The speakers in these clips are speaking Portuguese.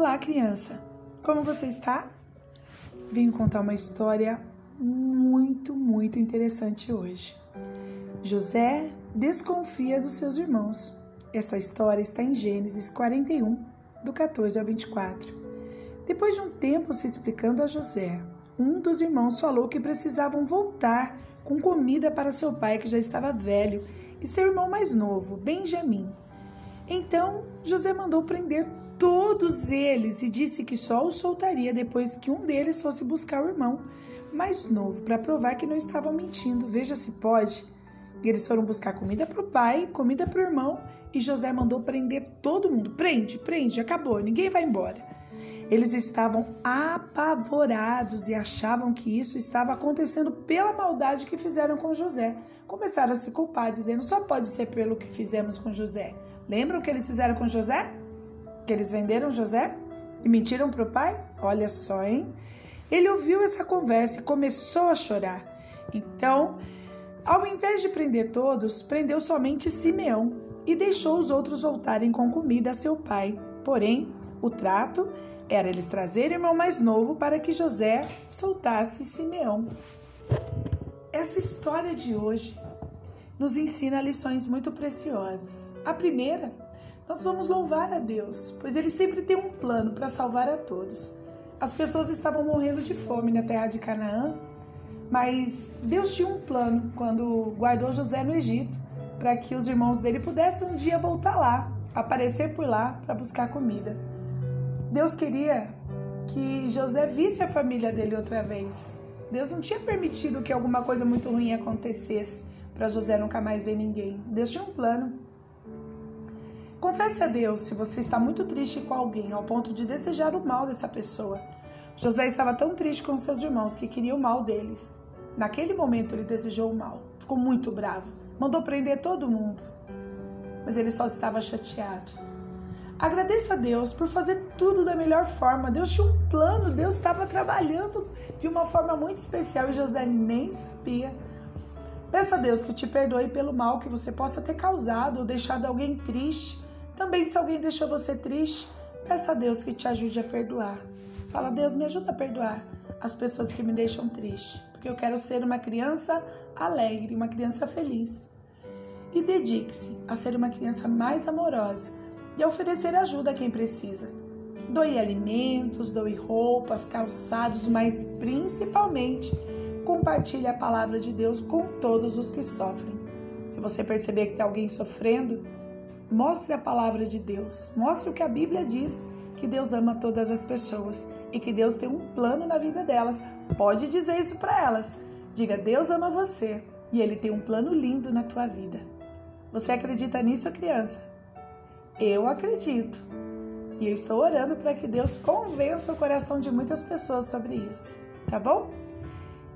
Olá, criança! Como você está? Vim contar uma história muito, muito interessante hoje. José desconfia dos seus irmãos. Essa história está em Gênesis 41, do 14 ao 24. Depois de um tempo se explicando a José, um dos irmãos falou que precisavam voltar com comida para seu pai, que já estava velho, e seu irmão mais novo, Benjamim. Então José mandou prender todos eles e disse que só os soltaria depois que um deles fosse buscar o irmão mais novo para provar que não estavam mentindo. Veja se pode. Eles foram buscar comida para o pai, comida para o irmão e José mandou prender todo mundo. Prende, prende, acabou, ninguém vai embora. Eles estavam apavorados e achavam que isso estava acontecendo pela maldade que fizeram com José. Começaram a se culpar, dizendo: só pode ser pelo que fizemos com José. Lembram o que eles fizeram com José? Que eles venderam José e mentiram para o pai? Olha só, hein? Ele ouviu essa conversa e começou a chorar. Então, ao invés de prender todos, prendeu somente Simeão e deixou os outros voltarem com comida a seu pai. Porém, o trato era eles trazerem o irmão mais novo para que José soltasse Simeão. Essa história de hoje nos ensina lições muito preciosas. A primeira, nós vamos louvar a Deus, pois Ele sempre tem um plano para salvar a todos. As pessoas estavam morrendo de fome na terra de Canaã, mas Deus tinha um plano quando guardou José no Egito para que os irmãos dele pudessem um dia voltar lá, aparecer por lá para buscar comida. Deus queria que José visse a família dele outra vez. Deus não tinha permitido que alguma coisa muito ruim acontecesse para José nunca mais ver ninguém. Deus tinha um plano. Confesse a Deus se você está muito triste com alguém ao ponto de desejar o mal dessa pessoa. José estava tão triste com seus irmãos que queria o mal deles. Naquele momento ele desejou o mal, ficou muito bravo, mandou prender todo mundo. Mas ele só estava chateado. Agradeça a Deus por fazer tudo da melhor forma. Deus tinha um plano, Deus estava trabalhando de uma forma muito especial e José nem sabia. Peça a Deus que te perdoe pelo mal que você possa ter causado ou deixado alguém triste. Também, se alguém deixou você triste, peça a Deus que te ajude a perdoar. Fala, Deus, me ajuda a perdoar as pessoas que me deixam triste, porque eu quero ser uma criança alegre, uma criança feliz. E dedique-se a ser uma criança mais amorosa e a oferecer ajuda a quem precisa. Doe alimentos, doe roupas, calçados, mas principalmente compartilhe a palavra de Deus com todos os que sofrem. Se você perceber que tem alguém sofrendo, mostre a palavra de Deus. Mostre o que a Bíblia diz, que Deus ama todas as pessoas e que Deus tem um plano na vida delas. Pode dizer isso para elas. Diga: Deus ama você e ele tem um plano lindo na tua vida. Você acredita nisso, criança? Eu acredito. E eu estou orando para que Deus convença o coração de muitas pessoas sobre isso, tá bom?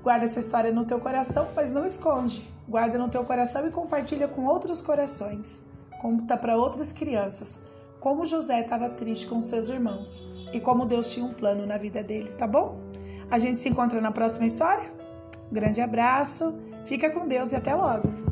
Guarda essa história no teu coração, mas não esconde. Guarda no teu coração e compartilha com outros corações. Conta para outras crianças como José estava triste com seus irmãos e como Deus tinha um plano na vida dele, tá bom? A gente se encontra na próxima história. Grande abraço, fica com Deus e até logo!